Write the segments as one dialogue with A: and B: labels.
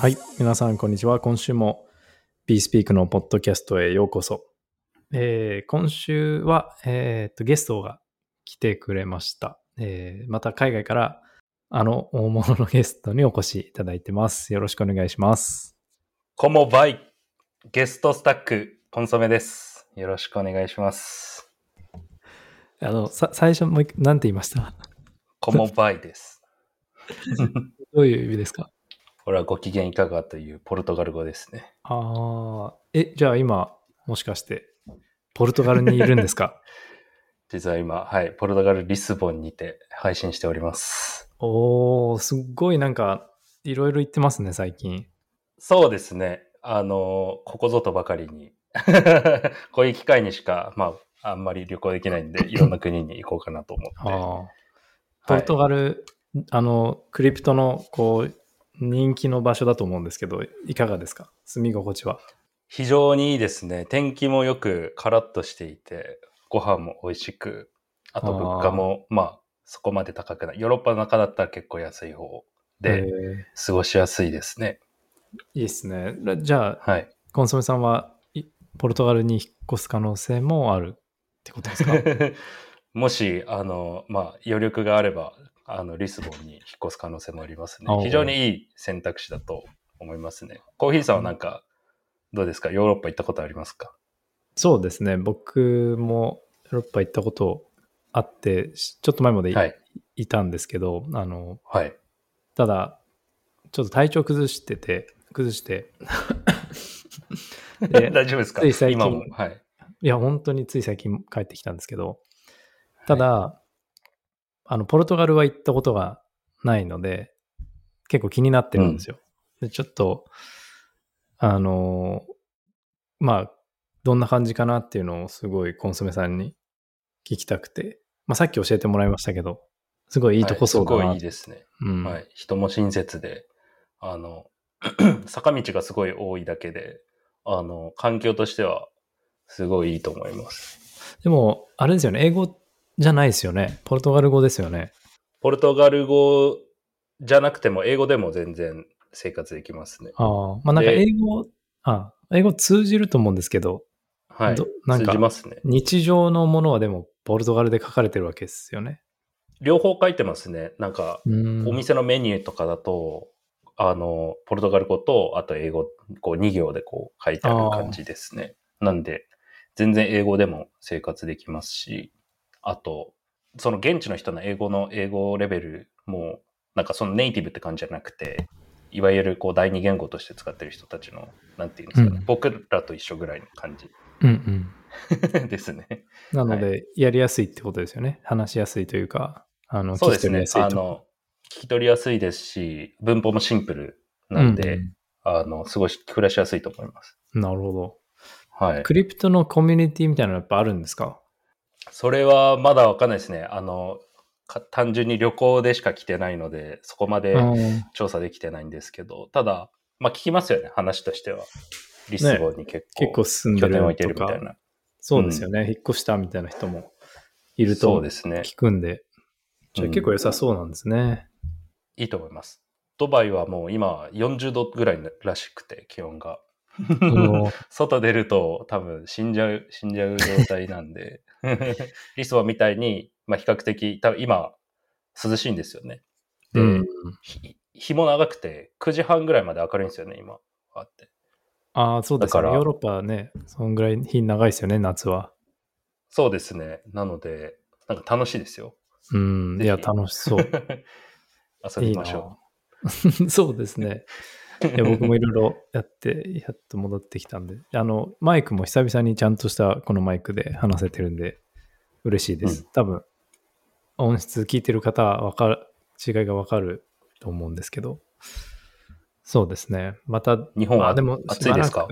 A: はい。皆さん、こんにちは。今週も BeSpeak のポッドキャストへようこそ。えー今週は、えーっと、ゲストが来てくれました。えーまた海外からあの大物のゲストにお越しいただいてます。よろしくお願いします。
B: コモバイ、ゲストスタック、コンソメです。よろしくお願いします。
A: あの、さ最初もう一回、なんて言いました？
B: コモバイです。
A: どういう意味ですか？
B: これはご機嫌いかがというポルトガル語ですね。
A: ああ、え、じゃあ今、もしかして、ポルトガルにいるんですか？
B: 実は今、はい、ポルトガル・リスボンにて配信しております。
A: おー、すっごいなんか、いろいろ言ってますね、最近。
B: そうですね。あの、ここぞとばかりに、こういう機会にしか、まあ、あんまり旅行できないんで、いろんな国に行こうかなと思って。
A: ポルトガル、あの、クリプトの、こう、人気の場所だと思うんですけど、いかがですか？住み心地は。
B: 非常にいいですね。天気もよくカラッとしていて、ご飯も美味しく、あと物価も、まあ、そこまで高くない。ヨーロッパの中だったら結構安い方で、
A: えー
B: 過ごしやすいですね。
A: いいですね。じゃあ、
B: はい。
A: コンソメさんはいポルトガルに引っ越す可能性もあるってことですか？
B: もし、あの、まあ、余力があれば、あの、リスボンに引っ越す可能性もありますね。非常にいい選択肢だと思いますね。コーヒーさんはなんか、どうですか？ヨーロッパ行ったことありますか？
A: そうですね。僕もヨーロッパ行ったことあって、しちょっと前までい,、
B: はい。
A: いたんですけど、あの、
B: はい。
A: ただ、ちょっと体調崩してて、崩して、で
B: 大丈夫ですか？
A: つい最近
B: 今も？はい。
A: いや、本当につい最近帰ってきたんですけど、ただ、あの、ポルトガルは行ったことがないので、結構気になってるんですよ。でちょっと、あの、まあ、どんな感じかなっていうのをすごいコンソメさんに聞きたくて、まあ、さっき教えてもらいましたけど、すごいいいとこそうだな。
B: はいすごいいいですね。
A: うん
B: はい。人も親切で、あの、坂道がすごい多いだけで、あの、環境としてはすごいいいと思います。
A: でも、あれですよね、英語じゃないですよね。ポルトガル語ですよね。
B: ポルトガル語じゃなくても、英語でも全然生活できますね。
A: ああ、まあなんか
B: で
A: 英語、あ英語通じると思うんですけど、
B: はい。
A: どなんか
B: 通じますね。
A: 日常のものはでもポルトガルで書かれてるわけですよね。
B: 両方書いてますね。なんか、
A: うん
B: お店のメニューとかだと、あの、ポルトガル語と、あと英語、こう2行でこう書いてある感じですね。なんで、全然英語でも生活できますし、あと、その現地の人の英語の英語レベルも、なんかそのネイティブって感じじゃなくて、いわゆるこう第二言語として使ってる人たちの、なんていうんですかね、
A: うん
B: 僕らと一緒ぐらいの感じ
A: うんうん。
B: ですね。
A: なので、やりやすいってことですよね。話しやすいというか、あの、
B: そうですね
A: 聞き取りや。すいと。
B: あの、聞き取りやすいですし、文法もシンプルなんで、
A: うん
B: あの、すごい暮らしやすいと思います。
A: うんなるほど。
B: はい。
A: クリプトのコミュニティみたいなのやっぱあるんですか？
B: それはまだわかんないですね。あの、か単純に旅行でしか来てないので、そこまで
A: うん
B: 調査できてないんですけど、ただ、まあ聞きますよね、話としては。リスボンに結構、
A: 結構住んでる
B: 拠点を置いてる。みたいな。
A: そうですよね。引っ越したみたいな人もいると
B: そうですね。
A: 聞くんで。じゃあ
B: うん
A: 結構良さそうなんですね。
B: いいと思います。ドバイはもう今40度ぐらいらしくて、気温が。外出ると多分死んじゃう、死んじゃう状態なんで、リスボンみたいに、まあ比較的、多分今、涼しいんですよね。で、
A: うん
B: ひ日も長くて、9時半ぐらいまで明るいんですよね、今。あって。
A: ああ、そうですよね。
B: だから
A: ヨーロッパはね、そんぐらい日長いですよね、夏は。
B: そうですね。なので、なんか楽しいですよ。
A: うん。いや、楽しそう。
B: 遊びましょ
A: いいなそうですね。いや僕もいろいろやって、やっと戻ってきたんで、あの、マイクも久々にちゃんとしたこのマイクで話せてるんで、嬉しいです。
B: うん
A: 多分、音質聞いてる方はわかる、違いがわかると思うんですけど、そうですね。また、
B: う。日本は
A: まあでも
B: 暑いですか？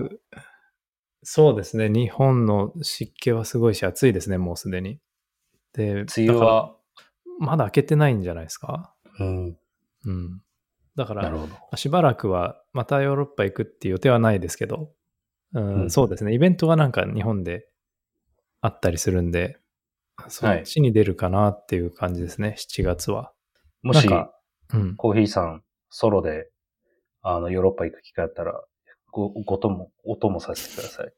A: そうですね。日本の湿気はすごいし、暑いですね、もうすでに。で、
B: 梅雨は、
A: まだ開けてないんじゃないですか？
B: うん、
A: うん。だから。しばらくはまたヨーロッパ行くっていう予定はないですけど、うん
B: うん
A: そうですね。イベントがなんか日本であったりするんで、そっちに出るかなっていう感じですね、7月は。
B: もし、
A: うん。
B: コーヒーさん、ソロで、あの、ヨーロッパ行く機会あったら、ご、ごとも、お供させてください。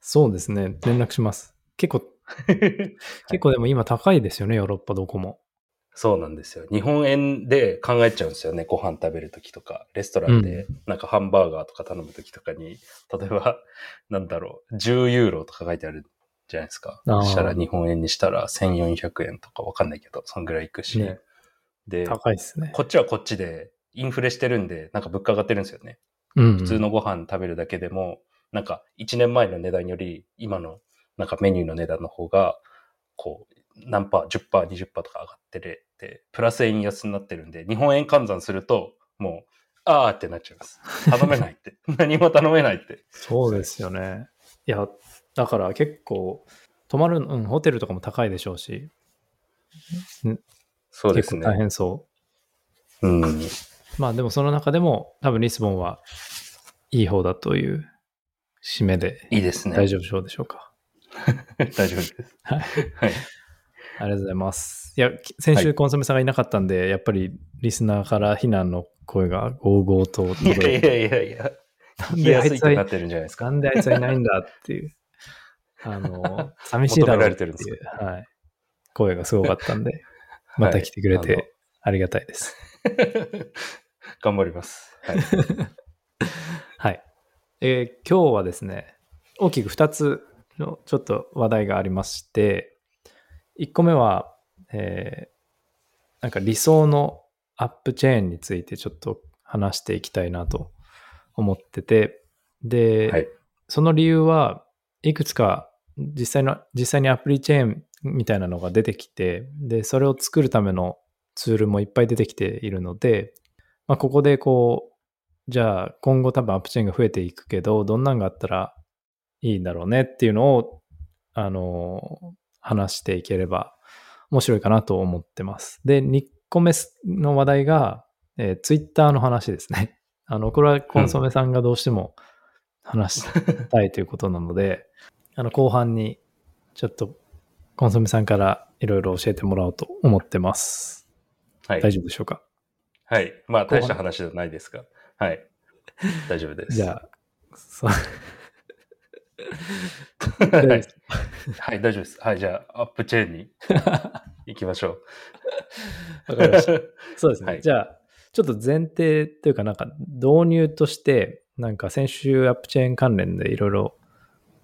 A: そうですね。連絡します。結構、結構でも今高いですよね、ヨーロッパどこも。
B: そうなんですよ。日本円で考えちゃうんですよね。ご飯食べるときとか、レストランでなんかハンバーガーとか頼むときとかに、例えば、なんだろう、10ユーロとか書いてあるじゃないですか。そしたら日本円にしたら1400円とかわかんないけど、そんぐらいいくし。
A: ね
B: で、
A: 高いですね。
B: こっちはこっちで、インフレしてるんで、なんか物価上がってるんですよね。
A: うん。
B: 普通のご飯食べるだけでも、なんか1年前の値段より、今のなんかメニューの値段の方が、こう、何パー、10%、20%とか上がってるプラス円安になってるんで、日本円換算すると、もう、あーってなっちゃいます。頼めないって。何も頼めないって。
A: そうですよね。いや、だから結構、泊まる、うん、ホテルとかも高いでしょうし、
B: そうですね
A: 結構大。変そう。
B: うん。
A: まあでもその中でも多分リスボンはいい方だという締めで
B: いいですね。
A: 大丈夫でしょうか。
B: 大丈夫です。
A: はい。
B: はい。
A: ありがとうございます。いや、き先
B: はい
A: 週コンソメさんがいなかったんで、やっぱりリスナーから非難の声がゴーゴーと
B: いや
A: 届いて、
B: いやいやいや。
A: なん
B: 聞き
A: であいつは
B: なってるんじゃないですか。
A: なんであいつはいないんだっていう、あの、寂しいだろうっていう、はい、声がすごかったんで、また来てくれ
B: はい
A: てありがたいです。
B: 頑張ります。はい。
A: はい。えー今日はですね、大きく2つのちょっと話題がありまして、1個目は、えーなんか理想のアップチェーンについてちょっと話していきたいなと思ってて、で、
B: はい。
A: その理由はいくつか実際の、実際にアプリチェーンみたいなのが出てきて、で、それを作るためのツールもいっぱい出てきているので、まあ、ここでこう、じゃあ今後多分アップチェーンが増えていくけど、どんなんがあったらいいんだろうねっていうのを、あの、話していければ面白いかなと思ってます。で、2個目の話題が、えー、ツイッターの話ですね。あの、これはコンソメさんがどうしても話したいということなので、あの、後半にちょっとコンソメさんからいろいろ教えてもらおうと思ってます。
B: はい。
A: 大丈夫でしょうか？
B: はい。まあ、大した話じゃないですが。はい。大丈夫です。
A: じゃあ、そう。
B: はい。はい、大丈夫です。はい、じゃあ、アップチェーンに 行きましょう。
A: わかりました。そうですね。
B: はい
A: じゃあ、ちょっと前提というか、なんか導入として、なんか先週アップチェーン関連でいろいろ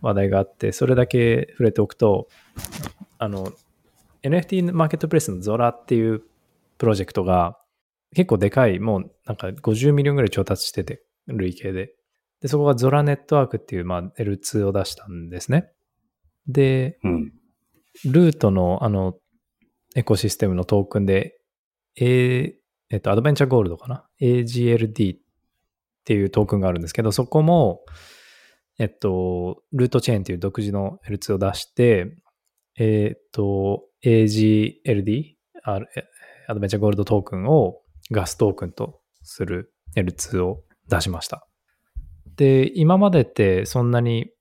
A: 話題があって、それだけ触れておくと、あの、NFT マーケットプレイスのゾラっていうプロジェクトが結構でかい、もうなんか50 million ぐらい調達してて、累計で。で、そこが Zora Network っていう、まあ、L2 を出したんですね。で、
B: うん。
A: Loot のあのエコシステムのトークンで、A、えっと、 Adventure Gold かな ?AGLD っていうトークンがあるんですけど、そこも、えっと、 Loot Chain っていう独自の L2 を出して、えっと、AGLD、アドベンチャーゴールドトークンをガストークンとする L2 を出しました。で、今までってそんなに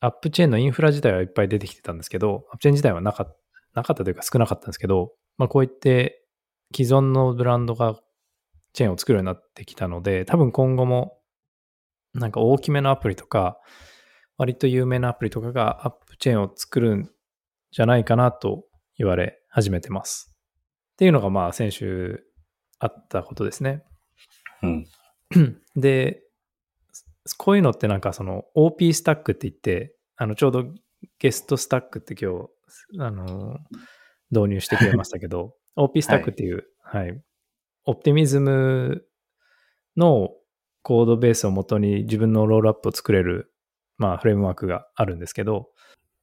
A: アップチェーンのインフラ自体はいっぱい出てきてたんですけど、アップチェーン自体はなかなかったというか少なかったんですけど、まあこういって既存のブランドがチェーンを作るようになってきたので、多分今後もなんか大きめのアプリとか、割と有名なアプリとかがアップチェーンを作るんじゃないかなと言われ始めてます。っていうのがまあ先週あったことですね。
B: うん。
A: で、こういうのってなんかその OP スタックって言って、あのちょうどゲストスタックって今日、あの、導入してくれましたけど、OP スタックっていう、はい、オプティミズムのコードベースをもとに自分のロールアップを作れる、まあフレームワークがあるんですけど、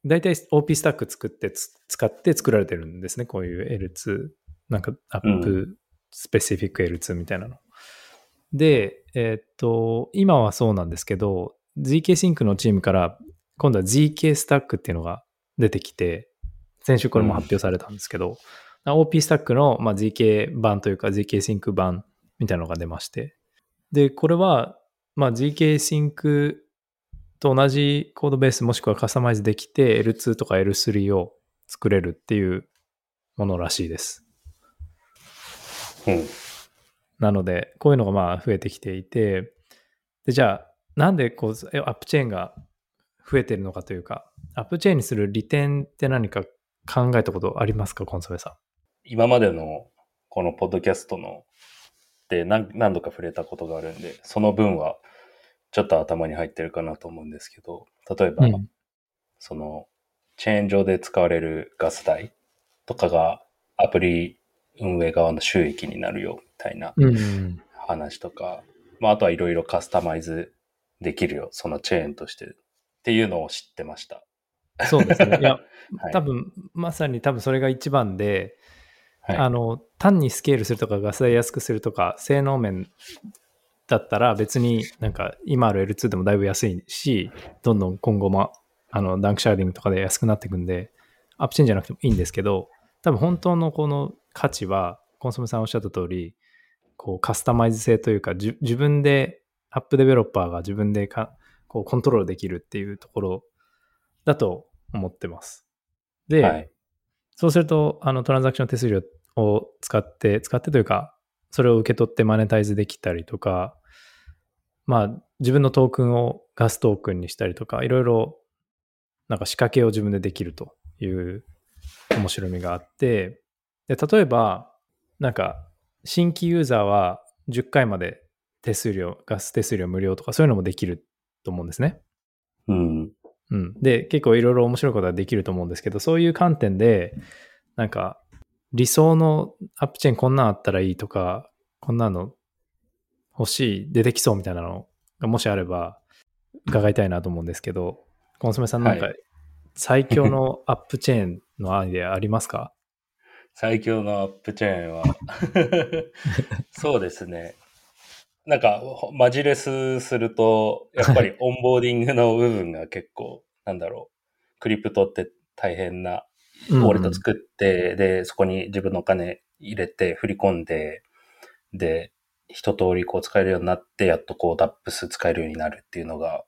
A: 大体 OP スタック作ってつ使って作られてるんですね。こういう L2、なんかアップスペシフィック L2 みたいなの。で、えーっと、今はそうなんですけど、ZK Sync のチームから今度は ZK スタックっていうのが出てきて、先週これも発表されたんですけど、OP スタックの、まあ、ZK 版というか ZK Sync 版みたいなのが出まして、で、これは、まあ、ZK Sync と同じコードベースもしくはカスタマイズできて L2 とか L3 を作れるっていうものらしいです。
B: うん。
A: なので、こういうのがまあ増えてきていて、で、じゃあ、なんでこう、えアップチェーンが増えてるのかというか、アップチェーンにする利点って何か考えたことありますか、コンソメさん？
B: 今までのこのポッドキャストので何何度か触れたことがあるんで、その分はちょっと頭に入ってるかなと思うんですけど、例えば、
A: うん
B: そのチェーン上で使われるガス代とかがアプリ運営側の収益になるよみたいな
A: うん。
B: 話とか、まあ、あとはいろいろカスタマイズできるよ、そのチェーンとしてっていうのを知ってました。
A: そうですね。いや、
B: はい
A: 多分、まさに多分それが一番で、
B: はい、
A: あの、単にスケールするとかガス代安くするとか、性能面だったら別になんか今ある L2 でもだいぶ安いし、どんどん今後もあの danksharding とかで安くなっていくんで、 App chain じゃなくてもいいんですけど、多分本当のこの価値は、コンソメさんおっしゃった通り、こうカスタマイズ性というか、じ自分で、アップデベロッパーが自分でかこうコントロールできるっていうところだと思ってます。で、
B: はい。
A: そうすると、あの、トランザクション手数料を使って、使ってというか、それを受け取ってマネタイズできたりとか、まあ、自分のトークンをガストークンにしたりとか、いろいろ、なんか仕掛けを自分でできるという面白みがあって、で、例えば、なんか、新規ユーザーは10回まで手数料、ガス手数料無料とか、そういうのもできると思うんですね。
B: うん。
A: うん。で、結構いろいろ面白いことはできると思うんですけど、そういう観点で、なんか、理想のアップチェーンこんなんあったらいいとか、こんなの欲しい、出てきそうみたいなのがもしあれば、伺いたいなと思うんですけど、コンソメさんなんか
B: は、
A: 最強の アップチェーンのアイデアありますか？
B: 最強のアップチェーンは、そうですね。なんか、ほマジレスすると、やっぱりオンボーディングの部分が結構、なんだろう、クリプトって大変な、ウォレット作って、で、そこに自分のお金入れて、振り込んで、で、一通りこう使えるようになって、やっとこう DAPS 使えるようになるっていうのが、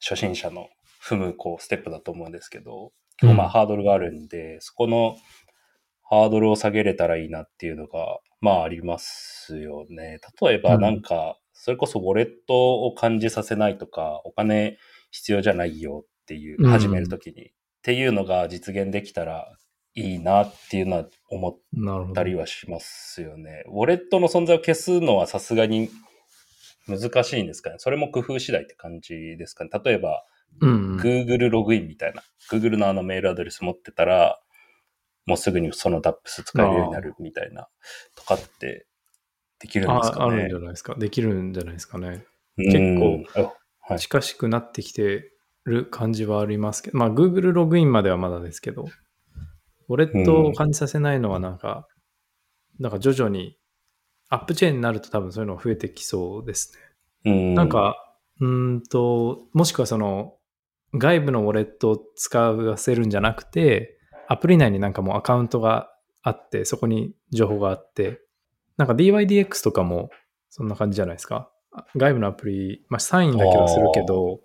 B: 初心者の踏むこうステップだと思うんですけど、結構まあハードルがあるんで、そこのハードルを下げれたらいいなっていうのが、まあありますよね。例えばなんか、それこそウォレットを感じさせないとか、お金必要じゃないよっていうう、
A: ん
B: 始めるときに、っていうのが実現できたらいいなっていうのは思った。りはしますよね。ウォレットの存在を消すのはさすがに難しいんですかね。それも工夫次第って感じですかね。例えば、
A: うん。
B: Google ログインみたいな。Google のあのメールアドレス持ってたら、もうすぐにその DAPS 使えるようになるみたいな、とかってできるんですか
A: ああるんじ
B: ね
A: ゃ。ないですか。できるんじゃないですかね。
B: 結
A: 構。近しくなってきてる感じはありますけど、まあ Google ログインまではまだですけど、ウォレットを感じさせないのはなんか、なんか徐々にアップチェーンになると多分そういうのが増えてきそうですね。
B: うん
A: なん、か、うーんと、もしくはその外部のウォレットを使わせるんじゃなくて、アプリ内になんかもうアカウントがあって、そこに情報があって、なんか DYDX とかもそんな感じじゃないですか。外部のアプリ、まあ、サインだけはするけど、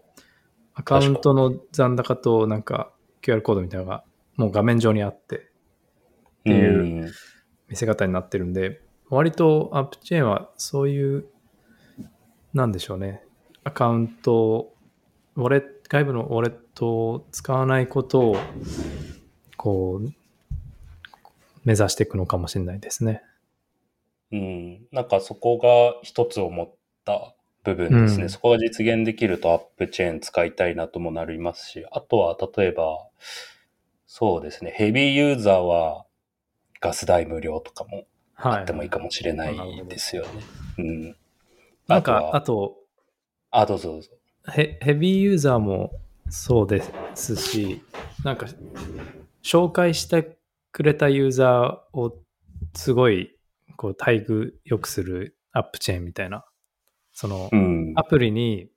A: アカウントの残高となんか QR コードみたいなのがもう画面上にあって
B: って
A: いう見せ方になってるんで、割とアップチェーンはそういう、なんでしょうね、アカウント、ウォレ外部のウォレットを使わないことを、こう、目指していくのかもしれないですね。
B: うん。なんかそこが一つ思った部分ですね。
A: うん
B: そこが実現できるとアップチェーン使いたいなともなりますし、あとは例えば、そうですね。ヘビーユーザーはガス代無料とかも
A: はい。
B: あってもいいかもしれないですよね。うん。
A: なんか、
B: あとは
A: あと、
B: あ、どうぞどうぞ。
A: ヘヘビーユーザーもそうですし、なんか、紹介してくれたユーザーをすごい、こう、待遇良くするアップチェーンみたいな。その、
B: うん。
A: アプリに、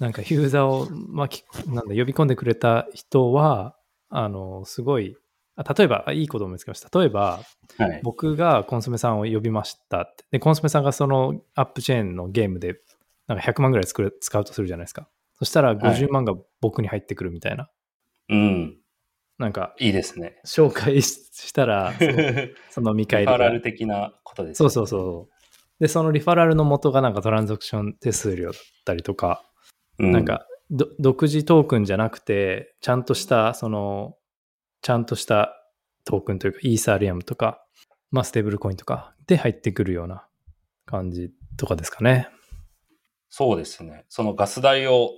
A: なんかユーザーを巻き、なんだ、呼び込んでくれた人は、あの、すごい、あ例えば、あいいこと思いつきました。例えば、
B: はい。
A: 僕がコンソメさんを呼びましたって。で、コンソメさんがそのアップチェーンのゲームで、なんか100万ぐらい作る使うとするじゃないですか。そしたら50万が僕に入ってくるみたいな。
B: うん。
A: なんか、
B: いいですね。
A: 紹介ししたら、その見返りが
B: パラル的なことです、
A: そうそうそう。で、そのリファラルの元がなんかトランザクション手数料だったりとか、
B: う
A: なん、かど独自トークンじゃなくて、ちゃんとした、その、ちゃんとしたトークンというか、イーサリアムとか、まあ、ステーブルコインとかで入ってくるような感じとかですかね。
B: そうですね。そのガス代を、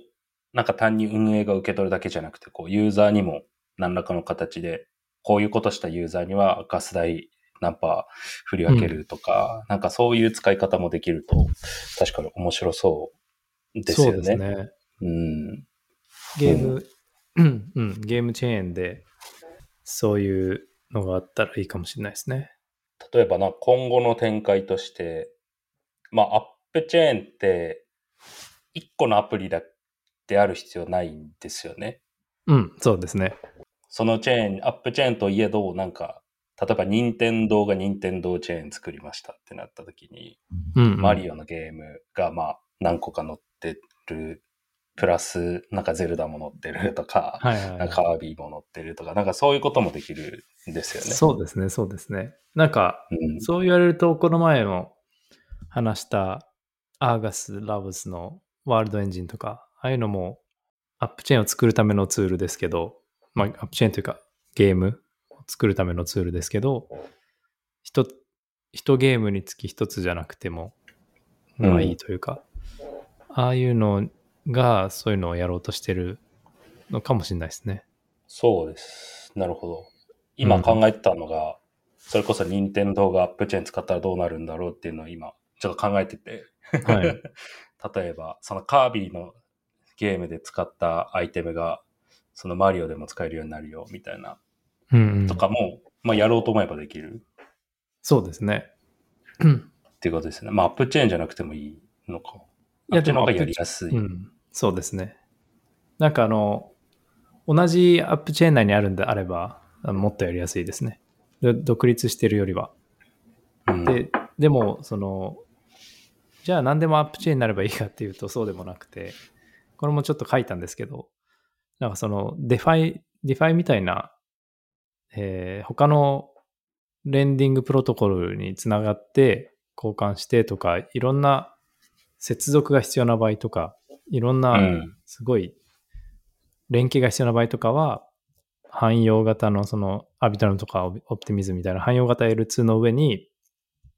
B: なんか単に運営が受け取るだけじゃなくて、こう、ユーザーにも何らかの形で、こういうことしたユーザーにはガス代何パー振り分けるとか、なんかそういう使い方もできると、確かに面白そうですよね。
A: そうですね。
B: うん。
A: ゲーム、うん、うん、ゲームチェーンで、そういうのがあったらいいかもしれないですね。
B: 例えばな、今後の展開として、まあ、アップチェーンって、一個のアプリだである必要ないんですよね。
A: うん、そうですね。
B: そのチェーン、アップチェーンといえど、なんか、例えば任天堂が任天堂チェーン作りましたってなった時に、
A: うん、うん。
B: マリオのゲームがまあ何個か載ってる、プラスなんかゼルダも載ってるとか、
A: はいはい、はい
B: なんかカービィも載ってるとか、なんかそういうこともできるんですよね。
A: そうですね、そうですね。なんか、
B: うん。
A: そう言われると、この前も話したアーガス・ラブスのワールドエンジンとか、ああいうのもアップチェーンを作るためのツールですけど、まあ、アップチェーンというかゲームを作るためのツールですけど、一一ゲームにつき一つじゃなくても、まあいいというか、ああいうのがそういうのをやろうとしてるのかもしれないですね。
B: そうです。なるほど。今考えてたのが、それこそ任天堂がアップチェーン使ったらどうなるんだろうっていうのを今、ちょっと考えてて。
A: はい。
B: 例えば、そのカービィのゲームで使ったアイテムが、そのマリオでも使えるようになるよ、みたいな、
A: うん、うん
B: と。かも、まあやろうと思えばできる
A: そうですね。
B: っていうことですね。まあアップチェーンじゃなくてもいいのか。
A: いや
B: あっちの方が
A: でも
B: やりやすい。
A: うん、そうですね。なんかあの、同じアップチェーン内にあるんであれば、もっとやりやすいですね。で独立してるよりは。
B: うん
A: で、でも、その、じゃあ何でもアップチェーンになればいいかっていうとそうでもなくて、これもちょっと書いたんですけど、なんかその、デファイ、デファイみたいな、えー他の lending protocol につながって交換してとか、いろんな接続が必要な場合とか、いろん
B: う。
A: なんすごい連携が必要な場合とかは、汎用型のその Arbitrum とか Optimism みたいな汎用型 L2 の上に、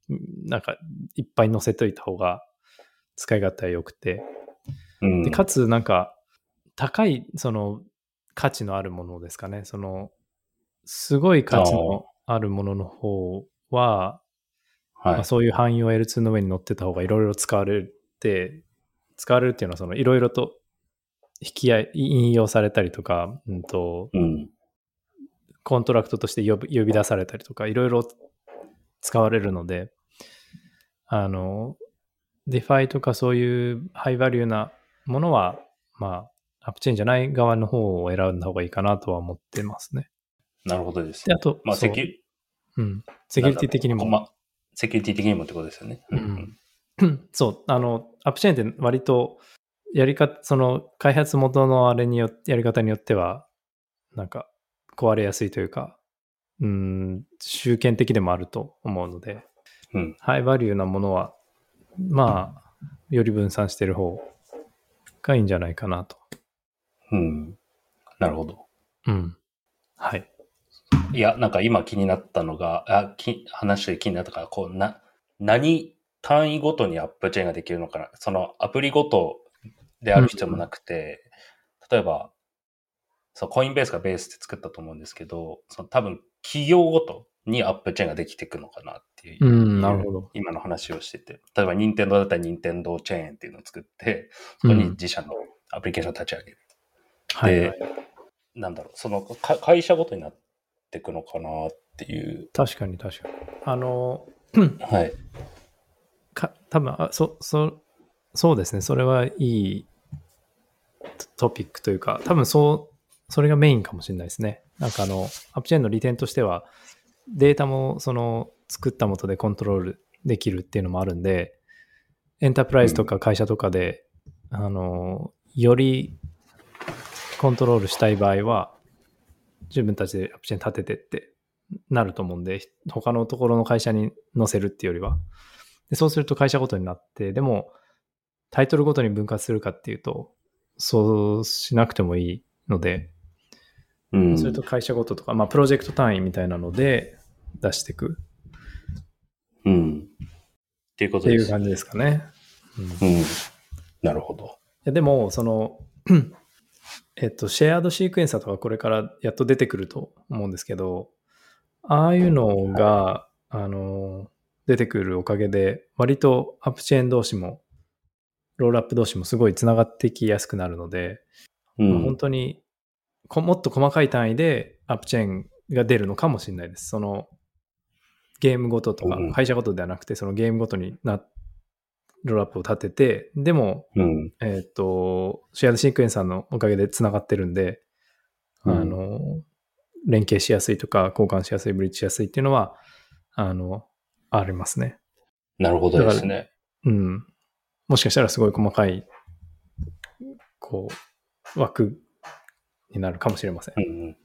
A: んなんかいっぱい載せといた方が使い勝手は良くて、
B: うん。
A: でかつなんか高いその価値のあるものですかね。そのすごい価値のあるものの方は、
B: はい。
A: まあ、そういう汎用 L2 の上に乗ってた方がいろいろ使われて、使われるっていうのはそのいろいろと引き合い、引用されたりとか、うんと、
B: うん。
A: コントラクトとして呼び出されたりとか、いろいろ使われるので、あの、 DeFi とかそういう high value なものは、まあ、 App chain じゃない側の方を選んだ方がいいかなとは思ってますね。
B: なるほどです
A: で、
B: ね。
A: あと、
B: まあ、セキュ
A: うん、セキュリティ的にも、
B: まあ、セキュリティ的にもってことですよね。
A: うん そう、あの、 App chain って割と、やり方、その開発元のあれによって、やり方によっては、なんか壊れやすいというか、うん、集権的でもあると思うので、
B: うん。
A: ハイバリューなものは、まあ、より分散してる方がいいんじゃないかなと。
B: うん。なるほど。
A: うん。はい。
B: いや、なんか今気になったのが、あ、き話して気になったから、こう、な、何単位ごとにアップチェーンができるのかな。そのアプリごとである必要もなくて、例えば、そう、コインベースがベースで作ったと思うんですけど、その多分企業ごとにアップチェーンができていくのかなっていう。
A: うん、なるほど。
B: 今の話をしてて。例えば、任天堂だったら任天堂チェーンっていうのを作って、そこに自社のアプリケーションを立ち上げる。
A: はい、はい。
B: なんだろう、そのか会社ごとになっていくのかなっていう。
A: 確かに確かに。あの、
B: はい。
A: か多分あそそそうですねそれはいいトトピックというか多分そうそれがメインかもしれないですねなんかあのアップチェーンの利点としてはデータもその作った元でコントロールできるっていうのもあるんでエンタープライズとか会社とかで、あのよりコントロールしたい場合は自分たちでアップチェーン立ててってなると思うんで他のところの会社に載せるっていうよりはで、そうすると会社ごとになって、でも、タイトルごとに分割するかっていうと、そうしなくてもいいので、
B: うん。
A: それと会社ごととか、まあ、プロジェクト単位みたいなので出していく
B: うん。っていうこ
A: っていう
B: とです。
A: 感じですかね。うんい
B: うん。なるほど。
A: やでも、その、えっと、シェアードシークエンサーとかこれからやっと出てくると思うんですけど、ああいうのが、あの、出てくるおかげで、割とアップチェーン同士も、ロールアップ同士もすごいつながってきやすくなるので、まあ
B: うん。
A: 本当にこもっと細かい単位でアップチェーンが出るのかもしれないです。そのゲームごととか
B: うん
A: 会社ごとではなくて、そのゲームごとになロールアップを立てて、でも、
B: うん。
A: えっ、と、シェアドシークエンサーのおかげでつながってるんで、
B: うん
A: あの、連携しやすいとか、交換しやすい、ブリッジしやすいっていうのは、あの、ありますね。
B: なるほどですね。
A: うん。もしかしたらすごい細かい、こう、枠になるかもしれません
B: う。んうん。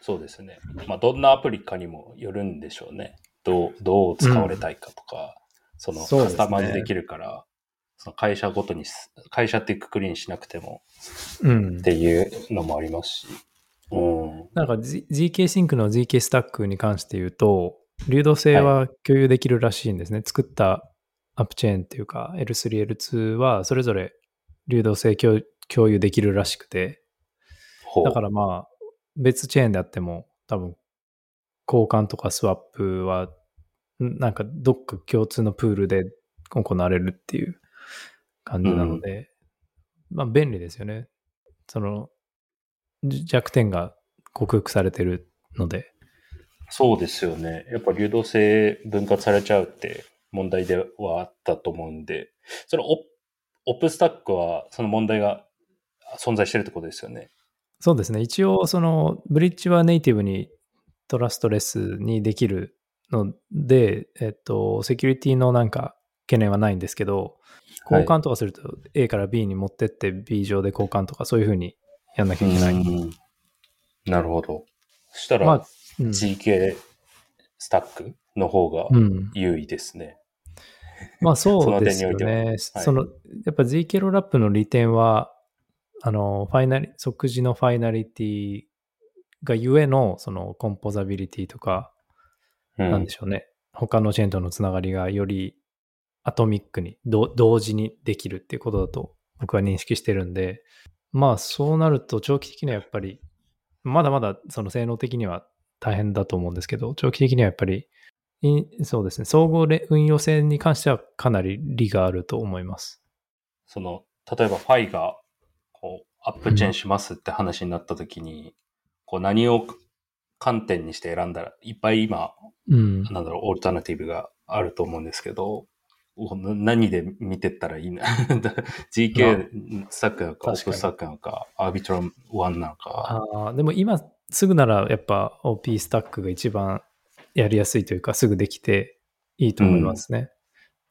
B: そうですね。まあ、どんなアプリかにもよるんでしょうね。どう、どう使われたいかとか、そのカスタマイズできるから、その会社ごとにす、会社ってくくりにしなくても
A: うん
B: っ。ていうのもありますし。うん。
A: なんか Z- ZK シンクの ZK スタックに関して言うと、流動性は共有できるらしいんですね。作ったアップチェーンっていうか L3、L2 はそれぞれ流動性共共有できるらしくて、だからまあ別チェーンであっても多分交換とかスワップはんなんかどっか共通のプールで行われるっていう感じなので、まあ便利ですよね。そのじ弱点が克服されてるので。
B: そうですよね。やっぱ流動性分割されちゃうって問題ではあったと思うんで、そのオプスタックはその問題が存在してるってことですよね。
A: そうですね。一応、そのブリッジはネイティブにトラストレスにできるので、えっと、セキュリティのなんか懸念はないんですけど、交換とかすると A から B に持ってって B 上で交換とかそういうふうにやんなきゃいけない。
B: うんなるほど。そしたら、
A: まあ、うん。
B: GK スタックの方が
A: うん
B: 優位ですね。
A: まあそうですよ
B: そのはい
A: その、やっぱ ZK ロールアップの利点は、あの、ファイナリ、即時のファイナリティがゆえの、そのコンポザビリティとか、
B: うん
A: なんでしょうね。他のチェーンとのつながりがよりアトミックに、ど同時にできるっていうことだと僕は認識してるんで、まあそうなると長期的にはやっぱり、まだまだその性能的には大変だと思うんですけど、長期的にはやっぱり、いそうですね、総合れ運用性に関してはかなり利があると思います。
B: その、例えばファイが、こう、アップチェーンしますって話になった時に、こう、何を観点にして選んだら、いっぱい今、
A: うん。
B: なんだろう、オルタナティブがあると思うんですけど、何で見てったらいいな ?GK スタックなのか、オープンスタックなのか、アービトラ1なのか。
A: ああ、でも今すぐならやっぱ OP スタックが一番やりやすいというかすぐできていいと思いますね。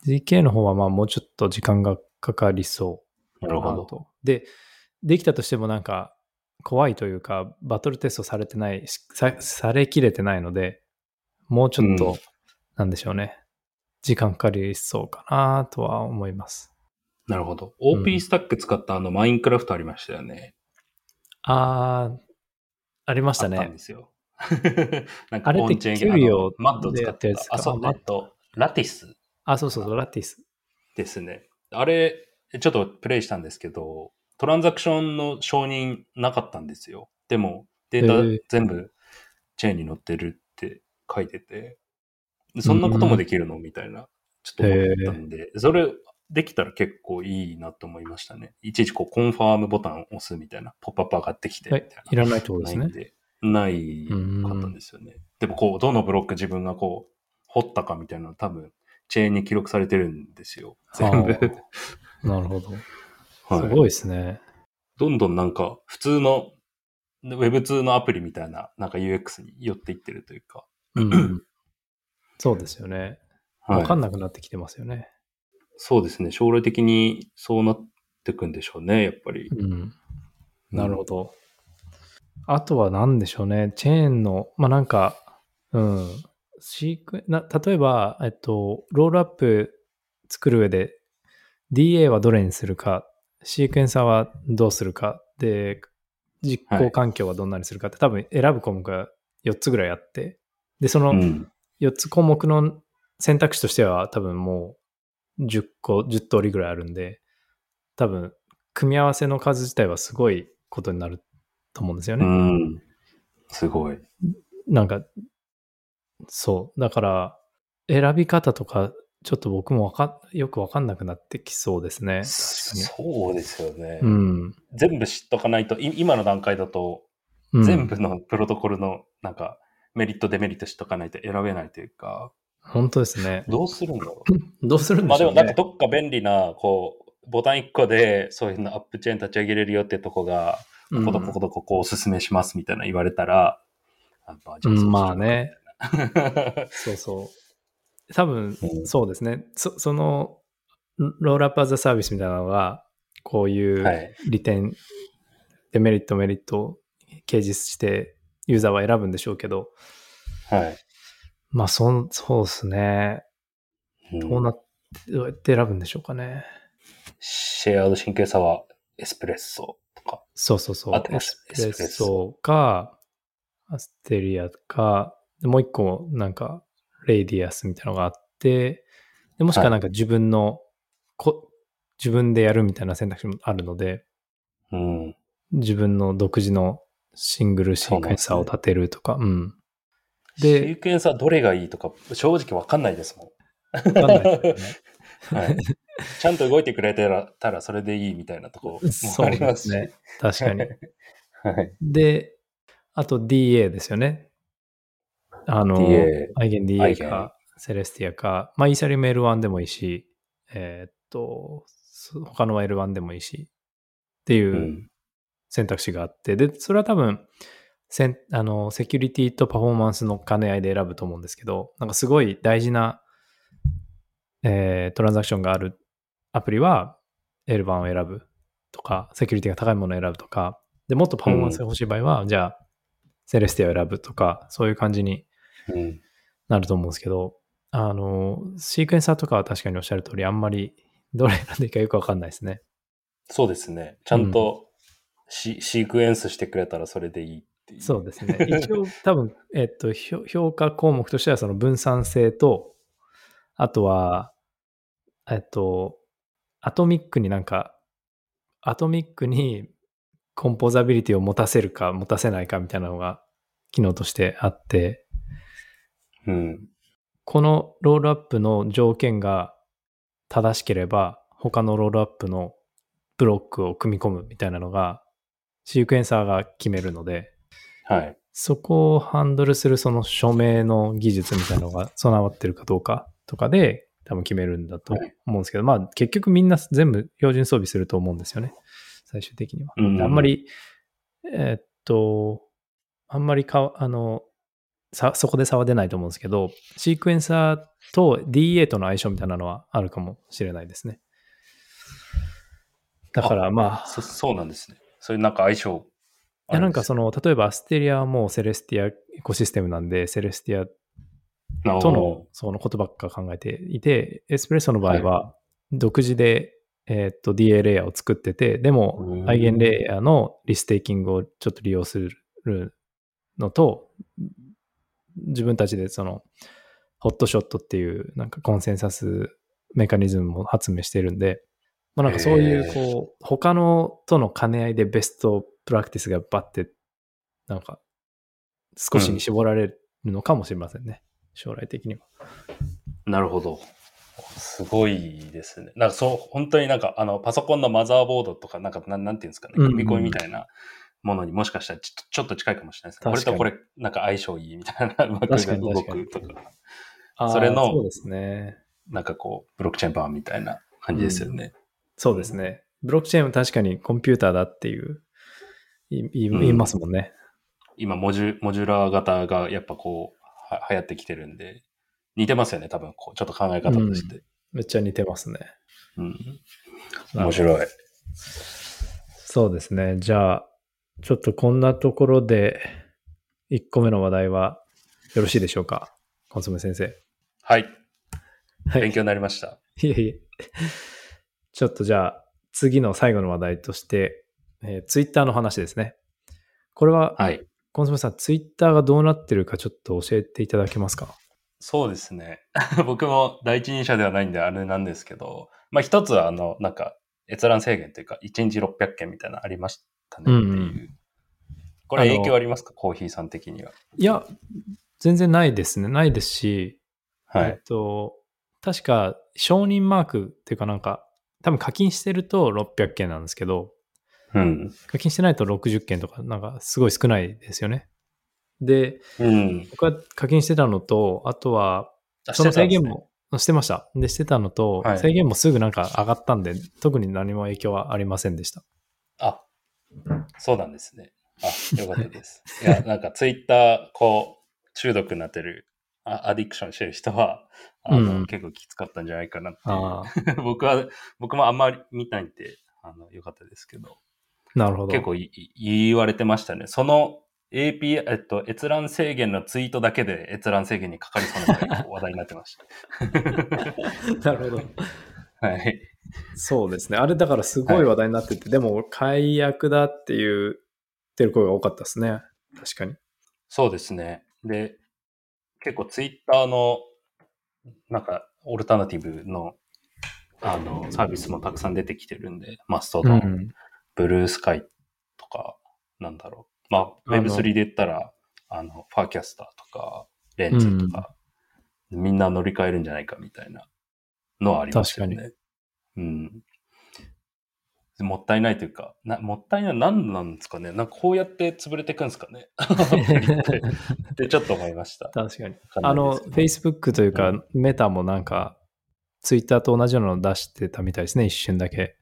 A: GK の方はまあもうちょっと時間がかかりそう
B: なるほど。
A: で、できたとしてもなんか怖いというかバトルテストされてない、しさされきれてないので、もうちょっ
B: うん
A: と、なんでしょうね。時間かかりそうかなとは思います。
B: なるほど。
A: うん
B: OP スタック使ったあの、マインクラフトありましたよね。
A: あー、ありましたね
B: あったんで。すよ。なんか
A: あれって
B: オンチェーン
A: キュリオ
B: あのマット使ってた
A: でやつ。か
B: あ、そう、マット。ラティス
A: あ、そうそうそう、ラティス。
B: ですね。あれ、ちょっとプレイしたんですけど、トランザクションの承認なかったんですよ。でも、データ全部チェーンに載ってるって書いてて、でそんなこともできるの？みたいな、ちょっと思ったんで、それできたら結構いいなと思いましたね。いちいちこう、コンファームボタンを押すみたいな、ポップアップ上がってきて、み
A: はい
B: たいな。
A: いらないってことですね。
B: ないんで、ないかったんですよね。でもこう、どのブロック自分がこう、掘ったかみたいなの多分、チェーンに記録されてるんですよ。全部。
A: なるほど。
B: はい
A: すごいですね。
B: どんどんなんか、普通の Web2 のアプリみたいな、なんか UX に寄っていってるというか。
A: うん。そうですよね。
B: はい
A: わかんなくなってきてますよね。
B: そうですね。将来的にそうなってくんでしょうね、やっぱり。
A: うん。なるほど。あとは何でしょうね。チェーンの、まあなんか、うん。シークな例えば、えっと、ロールアップ作る上で DA はどれにするか、シークエンサーはどうするか、で、実行環境はどんなにするかって、多分選ぶ項目が4つぐらいあって、で、その
B: うん。
A: 4つ項目の選択肢としては多分もう10個、10通りぐらいあるんで、多分組み合わせの数自体はすごいことになると思うんですよ
B: う
A: ね。
B: ん。すごい。
A: なんか、そう。だから、選び方とか、ちょっと僕もわかよくわかんなくなってきそうですね。確
B: そうですよね。
A: うん。
B: 全部知っとかないと、い今の段階だと、
A: うん
B: 全部のプロトコルの、なんか、メリット、デメリット知っとかないと選べないというか、
A: 本当ですね。
B: どうするんだろ
A: どうする
B: う。まあでも、
A: んでしょうね。
B: なんかどっか便利な、こう、ボタン1個で、そういうのアップチェーン立ち上げれるよってとこが、こことこことここおすすめしますみたいな言われたら、う
A: んまあね。そうそう。多分
B: う、ん
A: そうですね。そその、ロールアップアザサービスみたいなのが、こういう
B: はい。
A: 利点、デメリット、メリットを掲示して、ユーザーは選ぶんでしょうけど、
B: はい。
A: まあ、そんそうですね。
B: うん
A: どうなって、どうやって選ぶんでしょうかね。
B: shared sequencer は Espresso とか。
A: そうそうそう。 Espresso か、 Astria か、でもう一個なんか、 Radius みたいなのがあって、でもしくはなんか自分の、こ自分でやるみたいな選択肢もあるので、
B: うん。
A: 自分の独自の single sequencer を立てるとか、うん。
B: シ
A: で
B: ークエンサーどれがいいとか、正直わかんないですも
A: わかんないです
B: ん。はい。ちゃんと動いてくれたら、たらそれでいいみたいなとこもありま
A: すね。確かに。
B: はい。
A: で、あと DA ですよね。あの、アイゲン DA か、セレスティアか、まあ、イーサリアム L1 でもいいし、えーっと、そ他のは L1 でもいいし、っていううん選択肢があって、で、それは多分、センあの、セキュリティとパフォーマンスの兼ね合いで選ぶと思うんですけど、なんかすごい大事な、えートランザクションがあるアプリは L 版を選ぶとか、セキュリティが高いものを選ぶとか、で、もっとパフォーマンスが欲しい場合は、じゃあ、セレスティアを選ぶとか、そういう感じに
B: うん。
A: なると思うんですけど、あの、シークエンサーとかは確かにおっしゃる通り、あんまりどれ選んでいいかよくわかんないですね。
B: そうですね。ちゃんとシ,、シークエンスしてくれたらそれでいいっていう。
A: そうですね。一応 多分、えっと、評評価項目としてはその分散性と、あとは、えっと、アトミックになんか、アトミックにコンポーザビリティを持たせるか持たせないかみたいなのが機能としてあって、
B: うん。
A: このロールアップの条件が正しければ、他のロールアップのブロックを組み込むみたいなのが、シークエンサーが決めるので、
B: はい。
A: そこをハンドルするその署名の技術みたいなのが備わってるかどうかとかで多分決めるんだと思うんですけど、まあ結局みんな全部標準装備すると思うんですよね。最終的には。
B: うん
A: であんまり、えーっと、あんまりか、あの、さ、そこで差は出ないと思うんですけど、シークエンサーと DA との相性みたいなのはあるかもしれないですね。だからまあ、
B: そそうなんですね。そういうなんか相性
A: いやなんか
B: そ
A: その、例えばアステリアはもうセレスティアエコシステムなんで、セレスティア
B: の
A: とのそのことばっか考えていて、エスプレッソの場合は独自で、えーっと DA レイヤーを作ってて、で
B: う
A: も
B: ん。
A: アイゲンレイヤーのリステーキングをちょっと利用するのと、自分たちでそのホットショットっていうなんかコンセンサスメカニズムも発明してるんで、まあ、なんかそういうこう、他のとの兼ね合いでベストプラクティスがバッて、なんか少しに絞られるのかもしれませんね。将来的には。
B: なるほど。すごいですね。なんかそう、本当になんかあのパソコンのマザーボードとか、なんかなんなんていうんですかね、
A: うんうん
B: 組み込みみたいなものにもしかしたらちょちょっと近いかもしれないですね。これとこれ、なんか相性いいみたいな、うまく動くとか、
A: あー
B: それの
A: そうですね。
B: なんかこう、ブロックチェーン版みたいな感じですよね。
A: そうですね。ブロックチェーンは確かにコンピューターだっていう、い言いますもんね。
B: 今モジュ、モジュラー型がやっぱこう、は流行ってきてるんで、似てますよね、多分、こう、ちょっと考え方として。
A: めっちゃ似てますね。
B: うん。面白い。
A: そうですね。じゃあ、ちょっとこんなところで、1個目の話題はよろしいでしょうか？コンソメ先生。
B: はい。
A: はい。
B: 勉強になりました。
A: いえいえ。ちょっとじゃあ、次の最後の話題として、えー、ツイッターの話ですね。これは、
B: はい。
A: コンソメさん、ツイッターがどうなってるかちょっと教えていただけますか？
B: そうですね。僕も第一人者ではないんであれなんですけど、まあ一つはあの、なんか閲覧制限というか、1日600件みたいなのありましたねっていう。
A: うんうん
B: これ影響ありますか？コーヒーさん的には。
A: いや、全然ないですね。ないですし、えっ
B: はい。
A: と、確か承認マークっていうかなんか、多分課金してると600件なんですけど、
B: うん。
A: 課金してないと60件とか、なんかすごい少ないですよね。で、
B: うん。
A: 僕は課金してたのと、あとは、
B: あ
A: その制限。も、してました。で、してたのと、
B: はい
A: 制限もすぐなんか上がったんで、特に何も影響はありませんでした。
B: あ、そうなんですね。あ、よかったです。いや、なんかツイッター、こう、中毒になってる、あアディクションしてる人は、あの、
A: うん
B: 結構きつかったんじゃないかなって。僕は、僕もあんまり見ないんで、あの、よかったですけど、
A: あ、なるほど。
B: 結構言われてましたね。その API、えっと、閲覧制限のツイートだけで閲覧制限にかかりそうな話題になってました。
A: なるほど。
B: はい。
A: そうですね。あれだからすごい話題になってて、でも解約だっていう、ってる声が多かったですね。確かに。
B: そうですね。で、結構ツイッターの、なんか、オルタナティブの、あの、サービスもたくさん出てきてるんで、マストドン、
A: うん
B: ブルースカイとか、なんだろう。まあ、
A: あの
B: Web3 で言ったら、あの、ファーキャスターとか、レンズとか、みんな乗り換えるんじゃないかみたいなのはありますよね。
A: 確
B: うん。もったいないというか、なもったいない、何なんですかねなんかこうやって潰れていくんですかね ってちょっと思いました。
A: 確かに。
B: かんない
A: あの、Facebook というか、
B: う
A: メタもなんか、Twitter と同じようなの出してたみたいですね、一瞬だけ。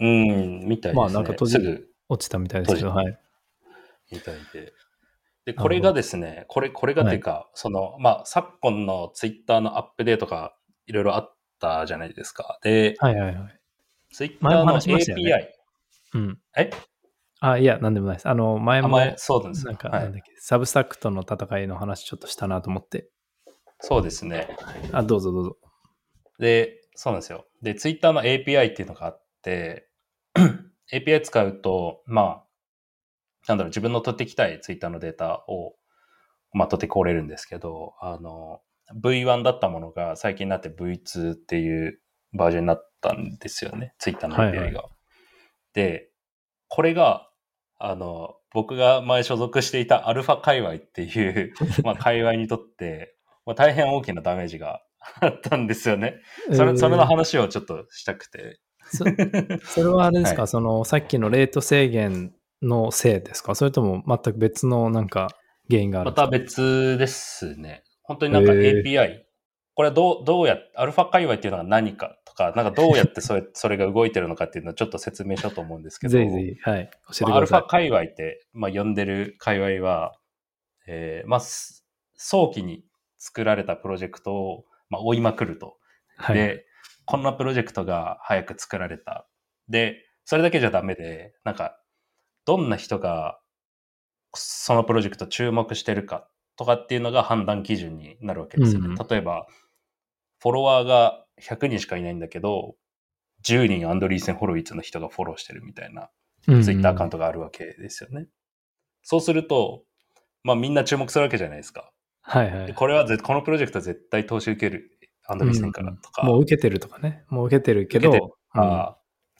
B: うん、みたいですね。
A: まあなんか閉じ
B: すぐ
A: 落ちたみたいですけど、
B: 閉
A: はい。
B: みたいで。で、これがですね、これ、これがっていうか、その、まあ、昨今のツイッターのアップデートがいろいろあったじゃないですか。で、
A: はいはいはい。
B: ツイッターの API、
A: ねうん。
B: え？
A: あ、いや、なんでもないです。あの、前
B: あ、
A: も、
B: 前、そうなんです
A: なんか、
B: はい
A: なんだっけ、サブスタックとの戦いの話ちょっとしたなと思って。
B: そうですね。
A: あ、どうぞどうぞ。
B: で、そうなんですよ。で、ツイッターの API っていうのがあって、API 使うと、まあ、なんだろう、自分の取ってきたいツイッターのデータを、まあ、取ってこれるんですけど、あの、V1 だったものが最近になって V2 っていうバージョンになったんですよね。ツイッターの API が。
A: はいは
B: で、これが、あの、僕が前所属していたアルファ界隈っていう、まあ、界隈にとって、まあ、大変大きなダメージが あったんですよね。それ、
A: えー
B: それの話をちょっとしたくて。
A: そそれはあれですか、
B: はい
A: その、さっきのレート制限のせいですか？それとも全く別のなんか原因がある
B: ま
A: んですか？
B: た別ですね。本当になんか API。これはどう、どうやアルファ界隈っていうのが何かとか、なんかどうやってそれ それが動いてるのかっていうのをちょっと説明しようと思うんですけど。
A: ぜひぜひ、はい、教えて
B: まあアルフ
A: くださ
B: ァ界隈って、まあ、呼んでる界隈は、えーまあ、す早期に作られたプロジェクトを、まあ、追いまくると。
A: い。はい。
B: で、こんなプロジェクトが早く作られた。で、それだけじゃダメで、なんか、どんな人がそのプロジェクト注目してるかとかっていうのが判断基準になるわけですよね。
A: うん
B: 例えば、フォロワーが100人しかいないんだけど、10人アンドリーセン・ホロウィッツの人がフォローしてるみたいなツイッターアカウン
A: ト。
B: トがあるわけですよね。そうすると、まあみんな注目するわけじゃないですか。
A: はいはい。
B: でこれはぜこのプロジェクトは絶対投資受けるアンドリーセンからとか、
A: もう受けてるとかね。もう受けてるけど、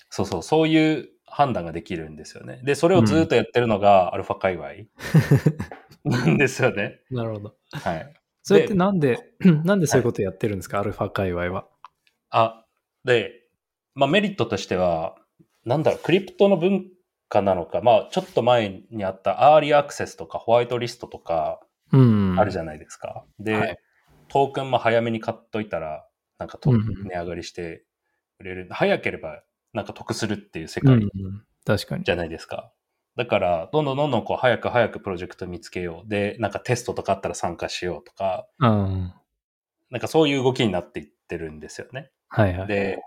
B: そうそう、そういう判断ができるんですよね。で、それをずっとやってるのがアルファ界隈 なんですよね。
A: なるほど。
B: はい。
A: それってなんで、なんでそういうことやってるんですか、アルファ界隈は？
B: あ、で、まあメリットとしては、なんだろう、クリプトの文化なのか、まあちょっと前にあったアーリーアクセスとかホワイトリストとか
A: うん。
B: あるじゃないですか。で、
A: はい
B: トークンも早めに買っといたら、なんかと
A: うんうん
B: 値上がりして売れる。早ければなんか得するっていう世界
A: うんうん。確かに。
B: じゃないですか。だから、どんどんどんどんこう早く早くプロジェクト見つけよう。で、なんかテストとかあったら参加しようとか、
A: うん。
B: なんかそういう動きになっていってるんですよね。
A: はいはい。
B: で、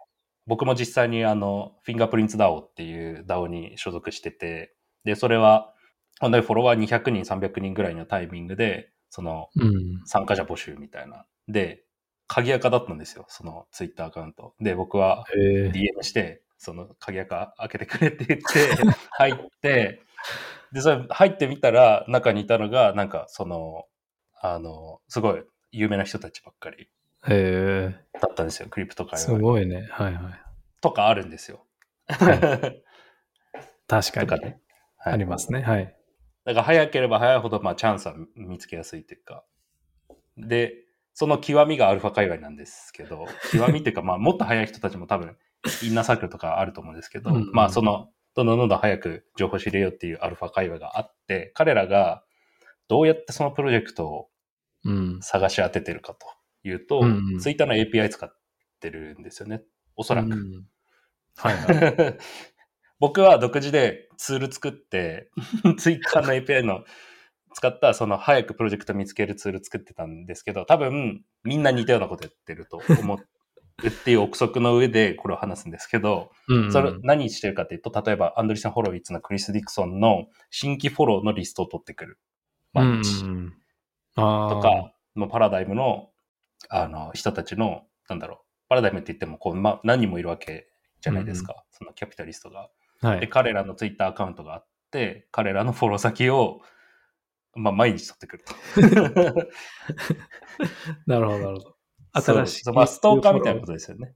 B: 僕も実際にあの、フィンガープリンツ DAO っていう DAO に所属してて、で、それは、本当にフォロワー200人、300人ぐらいのタイミングで、その
A: うん。
B: 参加者募集みたいな。で、鍵垢だったんですよ、そのツイッターアカウント。で、僕は DM して、その鍵垢開けてくれって言って、入って、で、それ入ってみたら、中にいたのが、なんかその、あの、すごい有名な人たちばっかり
A: へえ
B: だったんですよ、クリプト界
A: す
B: 隈
A: ごいね。はいはい。
B: とかあるんですよ。
A: 確かに。
B: とかね。はい
A: ありますね。はい。
B: だから早ければ早いほど、まあ、チャンスは見つけやすいというか。で、その極みがアルファ界隈なんですけど、極みっていうか、まあ、もっと早い人たちも多分、インナーサークルとかあると思うんですけど、
A: うん
B: まあ、その、どんどんどんどん早く情報知れよっていうアルファ界隈があって、彼らがどうやってそのプロジェクトを
A: うん。
B: 探し当ててるかというと、
A: うんうん
B: ツイッターの API 使ってるんですよね。おそらく。
A: うんはいはい。
B: 僕は独自でツール作って、ツイッターの API の使ったその早くプロジェクト見つけるツール作ってたんですけど、多分みんな似たようなことやってると思うっていう憶測の上でこれを話すんですけど、
A: うん
B: それ何してるかというと、例えばアンドリセン・ホロウィッツのクリス・ディクソンの新規フォローのリストを取ってくる。毎日。
A: うんあー
B: とか、のパラダイムの、あの、人たちの、なんだろう、パラダイムって言っても、こう、ま、何人もいるわけじゃないですか。そのキャピタリストが。で、
A: はい。
B: 彼らのツイッターアカウントがあって、彼らのフォロー先を、まあ、毎日取ってくると。
A: なるほど、なるほど。新しく。
B: そうまあ、ストーカーみたいなことですよね。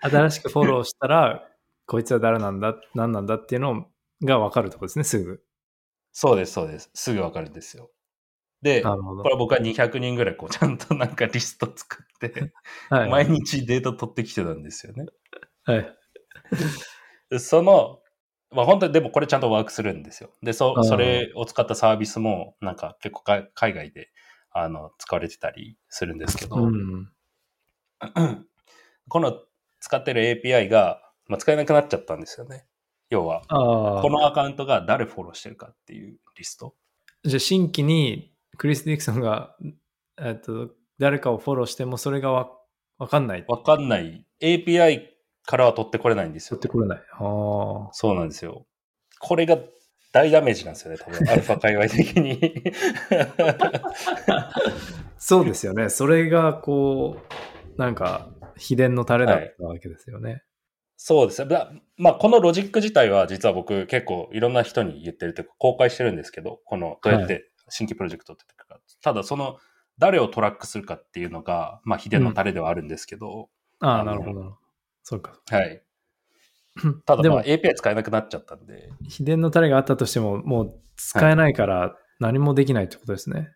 A: 新しくフォローしたら、こいつは誰なんだ、何なんだっていうのが分かるとこですね、すぐ。
B: そうです、そうです。すぐわかるんですよ。で、こ。れ僕は200人ぐらい、こう、ちゃんとなんかリスト作って、
A: はい。
B: 毎日データ取ってきてたんですよね。
A: はい。
B: でその、まあ本当にでもこれちゃんとワークするんですよ。で、そそれを使ったサービスもなんか結構か海外であの使われてたりするんですけど、
A: うん。
B: この使ってる API が、まあ、使えなくなっちゃったんですよね。要は。このアカウントが誰フォローしてるかっていうリスト。
A: じゃあ新規にクリス・ディクソンが、えっと、誰かをフォローしてもそれがわわかんない。
B: わかんない。API からは取ってこれないんですよ
A: 取って。これない。ああ。
B: そうなんですよ。これが大ダメージなんですよね、多分。アルファ界隈的に。
A: そうですよね。それがこう、なんか秘伝のタレだったわけですよね。
B: そうですね。だまあ、このロジック自体は実は僕結構いろんな人に言ってるというか公開してるんですけど、このどうやって新規プロジェクトをっていくか。ただその誰をトラックするかっていうのが、まあ、秘伝のタレではあるんですけど、
A: ああ、
B: あの
A: なるほど。そうか。
B: はい。ただ、
A: でも
B: まあ、API 使えなくなっちゃったんで、
A: 秘伝のタレがあったとしても、もう使えないから何もできないってことですね。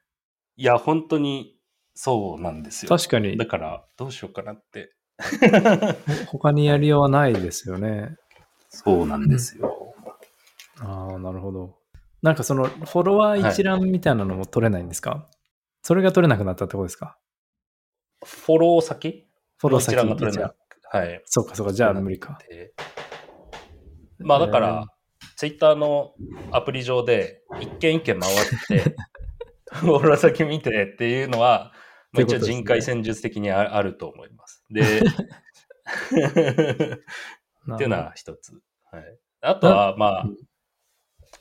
B: いや、本当にそうなんですよ。
A: 確かに
B: だから、どうしようかなって。
A: 他にやりようはないですよね。
B: そうなんですよ。
A: ああ、なるほど。なんかそのフォロワー一覧みたいなのも取れないんですか、それが取れなくなったってことですか？
B: フォロー先？
A: フォロー先
B: 一覧が取れ
A: 一
B: ない
A: 覧。
B: はい。
A: そうかそうか、じゃあ無理か。
B: でまあだから、ツイッターのアプリ上で一件一件回って、フォロー先見てっていうのは、まあ、一応人海戦術的にああると思います。で、っていうのは一つ。はい、あとは、まあ
A: うん、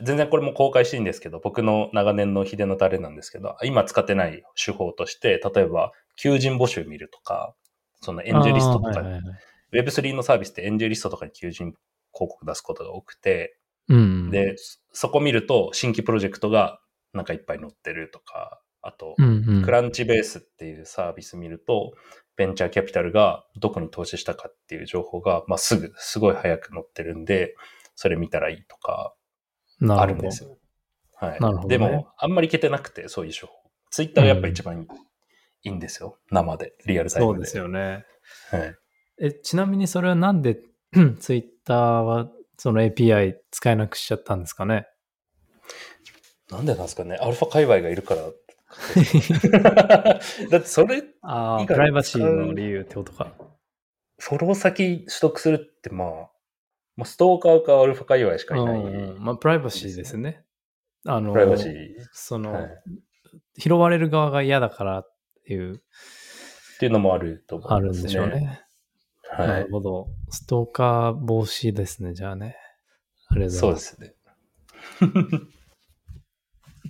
B: 全然これも公開していいんですけど、僕の長年の秘伝のタレなんですけど、今使ってない手法として、例えば、求人募集見るとか、そのエンジェリストとか、
A: あーはいはいはい。
B: Web3 のサービスってエンジェリストとかに求人広告出すことが多くて、
A: うん。
B: で、そこ見ると新規プロジェクトがなんかいっぱい載ってるとか、あと、
A: うんうん、
B: クランチベースっていうサービス見ると、ベンチャーキャピタルがどこに投資したかっていう情報が、まあ、すぐ、すごい早く載ってるんで、それ見たらいいとか、あるんですよ。はい。
A: なるほどね
B: でも、あんまりいけてなくて、そういう手法。ツイッターがやっぱ一番いい,、ん、ですよ。生で、リアルタイムで。
A: そうですよね。
B: はい。
A: え、ちなみにそれはなんでツイッターはその API 使えなくしちゃったんですかね？
B: なんでなんですかね？アルファ界隈がいるから。だってそれ、
A: ああ、プライバシーの理由ってことか。
B: フォロー先取得するって、まあ、まあ、ストーカーかアルファ界隈しかいない。
A: うんうんまあ、プライバシーですね。あの、
B: プライバシー。
A: その、
B: はい
A: 拾われる側が嫌だからっていう、
B: っていうのもあると思います、ね。
A: あるんでしょうね。な
B: はい
A: る。ほど。ストーカー防止ですね、じゃあね。ありがとうございます。
B: そうですね。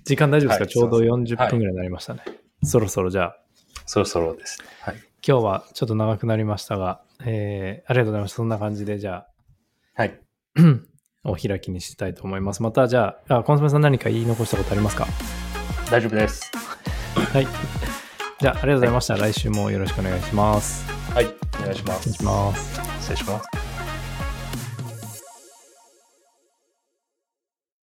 A: 時間大丈夫ですか、
B: はい
A: ちょうど
B: すい
A: 40分ぐらいになりましたね。そろそろじゃあ、
B: そろそろですね。はい。
A: 今日はちょっと長くなりましたが、えー、ありがとうございました。そんな感じで、じゃ
B: はい。
A: あ、お開きにしたいと思います。また、じゃあ、あコンソメさん何か言い残したことありますか？
B: 大丈夫です。
A: はい。じゃあ、ありがとうございました。来週もよろしくお願いします。
B: はい。
A: お願いします。
B: 失礼します。